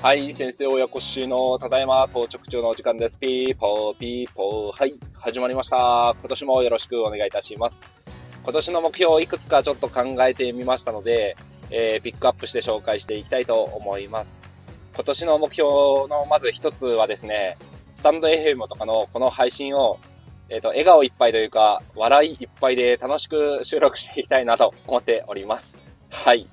はい、先生親子しのただいま到着中のお時間です。ピーポーピーポー。はい、始まりました。今年もよろしくお願いいたします。今年の目標をいくつかちょっと考えてみましたので、えー、ピックアップして紹介していきたいと思います。今年の目標のまず一つはですね、スタンド FM とかのこの配信を、えっ、ー、と、笑顔いっぱいというか、笑いいっぱいで楽しく収録していきたいなと思っております。はい。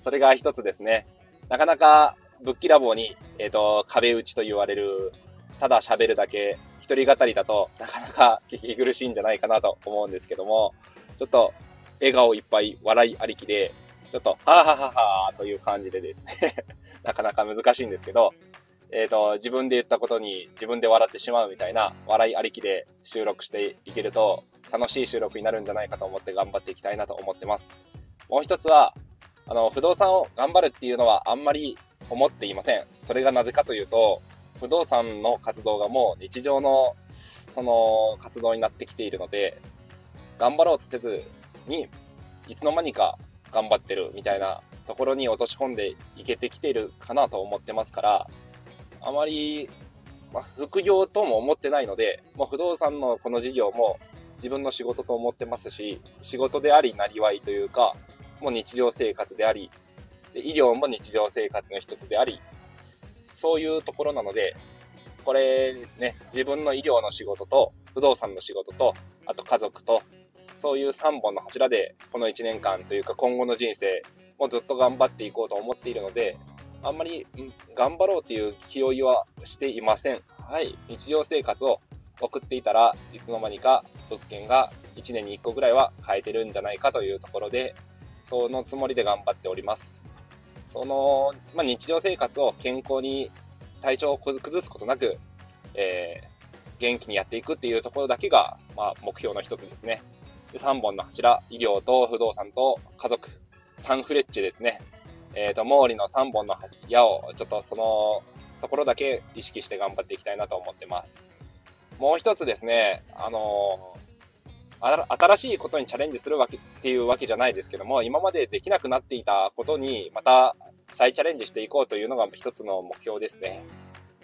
それが一つですね。なかなかぶっきらぼうに、えっ、ー、と、壁打ちと言われる、ただ喋るだけ、一人語りだとなかなか聞き苦しいんじゃないかなと思うんですけども、ちょっと笑顔いっぱい笑いありきで、ちょっと、はぁはははという感じでですね なかなか難しいんですけど、えっ、ー、と、自分で言ったことに自分で笑ってしまうみたいな笑いありきで収録していけると楽しい収録になるんじゃないかと思って頑張っていきたいなと思ってます。もう一つは、あの、不動産を頑張るっていうのはあんまり思っていません。それがなぜかというと、不動産の活動がもう日常のその活動になってきているので、頑張ろうとせずに、いつの間にか頑張ってるみたいなところに落とし込んでいけてきているかなと思ってますから、あまり、まあ、副業とも思ってないので、もう不動産のこの事業も自分の仕事と思ってますし、仕事であり、なりわいというか、もう日常生活であり、で医療も日常生活の一つであり、そういうところなので、これですね、自分の医療の仕事と、不動産の仕事と、あと家族と、そういう3本の柱で、この1年間というか今後の人生もずっと頑張っていこうと思っているので、あんまり頑張ろうっていう気負いはしていません。はい。日常生活を送っていたらいつの間にか物件が1年に1個ぐらいは変えてるんじゃないかというところで、そのつもりで頑張っております。その、まあ、日常生活を健康に体調を崩すことなく、えー、元気にやっていくっていうところだけが、まあ、目標の一つですね。3本の柱、医療と不動産と家族、サンフレッチェですね。えっ、ー、と、毛利の3本の矢を、ちょっとそのところだけ意識して頑張っていきたいなと思ってます。もう一つですね、あの新しいことにチャレンジするわけっていうわけじゃないですけども、今までできなくなっていたことにまた再チャレンジしていこうというのが一つの目標ですね。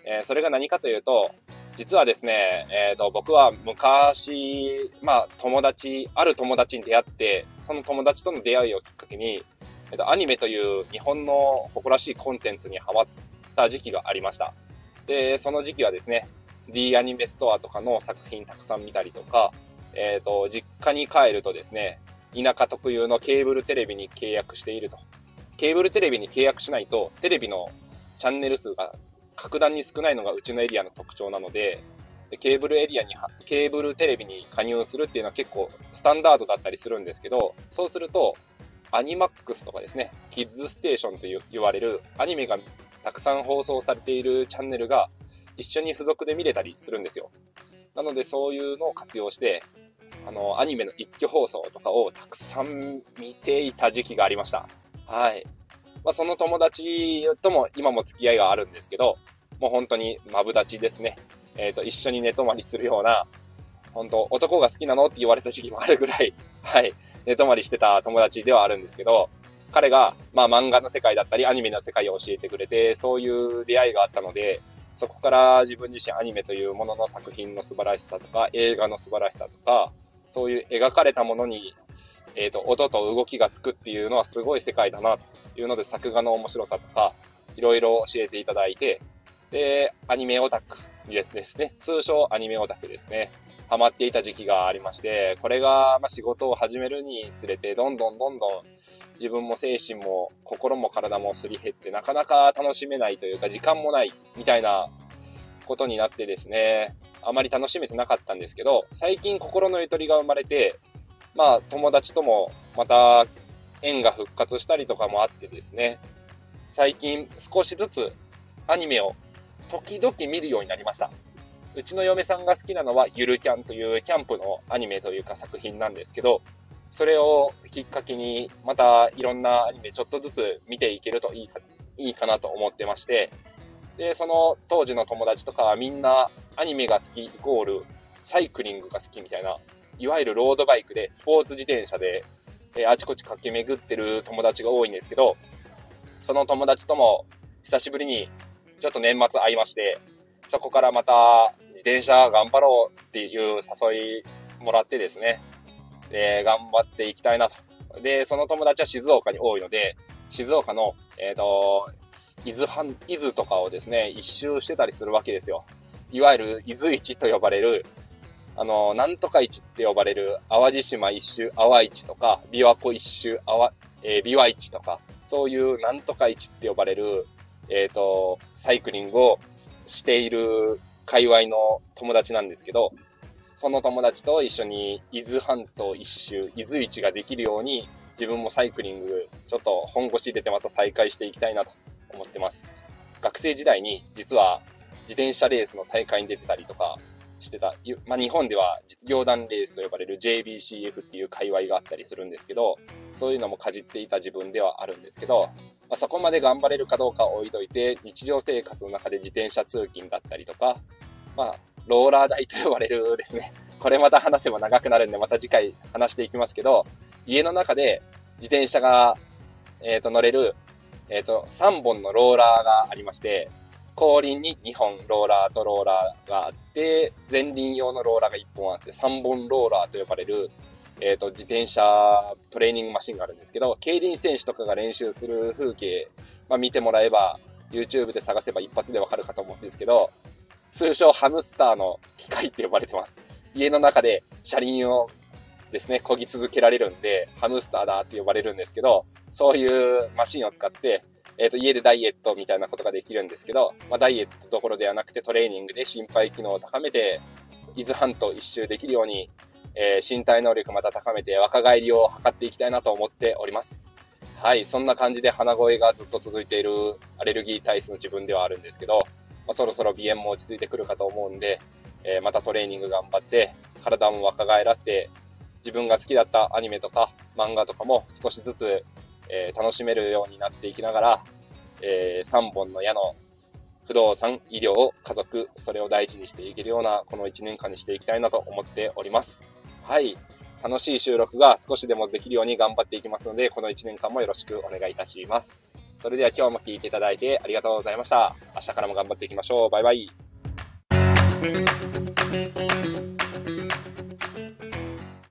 えー、それが何かというと、実はですね、えっ、ー、と、僕は昔、まあ、友達、ある友達に出会って、その友達との出会いをきっかけに、えっ、と、アニメという日本の誇らしいコンテンツにハマった時期がありました。で、その時期はですね、D アニメストアとかの作品たくさん見たりとか、えっ、ー、と、実家に帰るとですね、田舎特有のケーブルテレビに契約していると。ケーブルテレビに契約しないと、テレビのチャンネル数が格段に少ないのがうちのエリアの特徴なので、ケーブルエリアに、ケーブルテレビに加入するっていうのは結構スタンダードだったりするんですけど、そうすると、アニマックスとかですね、キッズステーションと言われるアニメがたくさん放送されているチャンネルが一緒に付属で見れたりするんですよ。なのでそういうのを活用して、あの、アニメの一挙放送とかをたくさん見ていた時期がありました。はい。まあ、その友達とも今も付き合いがあるんですけど、もう本当にマブダチですね。えっ、ー、と、一緒に寝泊まりするような、本当男が好きなのって言われた時期もあるぐらい、はい、寝泊まりしてた友達ではあるんですけど、彼が、まあ漫画の世界だったりアニメの世界を教えてくれて、そういう出会いがあったので、そこから自分自身アニメというものの作品の素晴らしさとか、映画の素晴らしさとか、そういう描かれたものに、えっ、ー、と、音と動きがつくっていうのはすごい世界だなというので、作画の面白さとか、いろいろ教えていただいて、で、アニメオタクですね。通称アニメオタクですね。ハマっていた時期がありまして、これが、ま仕事を始めるにつれて、どんどんどんどん自分も精神も心も体もすり減ってなかなか楽しめないというか時間もないみたいなことになってですね、あまり楽しめてなかったんですけど、最近心のゆとりが生まれて、まあ友達ともまた縁が復活したりとかもあってですね、最近少しずつアニメを時々見るようになりました。うちの嫁さんが好きなのはゆるキャンというキャンプのアニメというか作品なんですけど、それをきっかけに、またいろんなアニメちょっとずつ見ていけるといいか、いいかなと思ってまして、で、その当時の友達とかはみんなアニメが好きイコールサイクリングが好きみたいな、いわゆるロードバイクでスポーツ自転車でえ、あちこち駆け巡ってる友達が多いんですけど、その友達とも久しぶりにちょっと年末会いまして、そこからまた自転車頑張ろうっていう誘いもらってですね、で、頑張っていきたいなと。で、その友達は静岡に多いので、静岡の、えっ、ー、と、伊豆半、伊豆とかをですね、一周してたりするわけですよ。いわゆる伊豆市と呼ばれる、あの、なんとか市って呼ばれる、淡路島一周、淡市とか、琵琶湖一周、淡、えー、琵琶市とか、そういうなんとか市って呼ばれる、えっ、ー、と、サイクリングをしている界隈の友達なんですけど、その友達と一緒に伊豆半島一周、伊豆市ができるように、自分もサイクリング、ちょっと本腰入れてまた再開していきたいなと思ってます。学生時代に実は自転車レースの大会に出てたりとかしてた、まあ、日本では実業団レースと呼ばれる JBCF っていう界隈があったりするんですけど、そういうのもかじっていた自分ではあるんですけど、まあ、そこまで頑張れるかどうか置いといて、日常生活の中で自転車通勤だったりとか、まあ、ローラー台と呼ばれるですね、これまた話せば長くなるんで、また次回話していきますけど、家の中で自転車が、えっ、ー、と、乗れるえっ、ー、と、3本のローラーがありまして、後輪に2本ローラーとローラーがあって、前輪用のローラーが1本あって、3本ローラーと呼ばれる、えっ、ー、と、自転車トレーニングマシンがあるんですけど、競輪選手とかが練習する風景、まあ、見てもらえば、YouTube で探せば一発でわかるかと思うんですけど、通称ハムスターの機械って呼ばれてます。家の中で車輪をですね、漕ぎ続けられるんで、ハムスターだって呼ばれるんですけど、そういうマシンを使って、えっ、ー、と、家でダイエットみたいなことができるんですけど、まあ、ダイエットどころではなくてトレーニングで心肺機能を高めて、伊豆半島一周できるように、えー、身体能力また高めて若返りを図っていきたいなと思っております。はい、そんな感じで鼻声がずっと続いているアレルギー体質の自分ではあるんですけど、まあ、そろそろ鼻炎も落ち着いてくるかと思うんで、えー、またトレーニング頑張って、体も若返らせて、自分が好きだったアニメとか漫画とかも少しずつ、えー、楽しめるようになっていきながら、えー、3本の矢の不動産、医療、家族、それを大事にしていけるようなこの1年間にしていきたいなと思っております。はい。楽しい収録が少しでもできるように頑張っていきますので、この1年間もよろしくお願いいたします。それでは今日も聴いていただいてありがとうございました。明日からも頑張っていきましょう。バイバイ。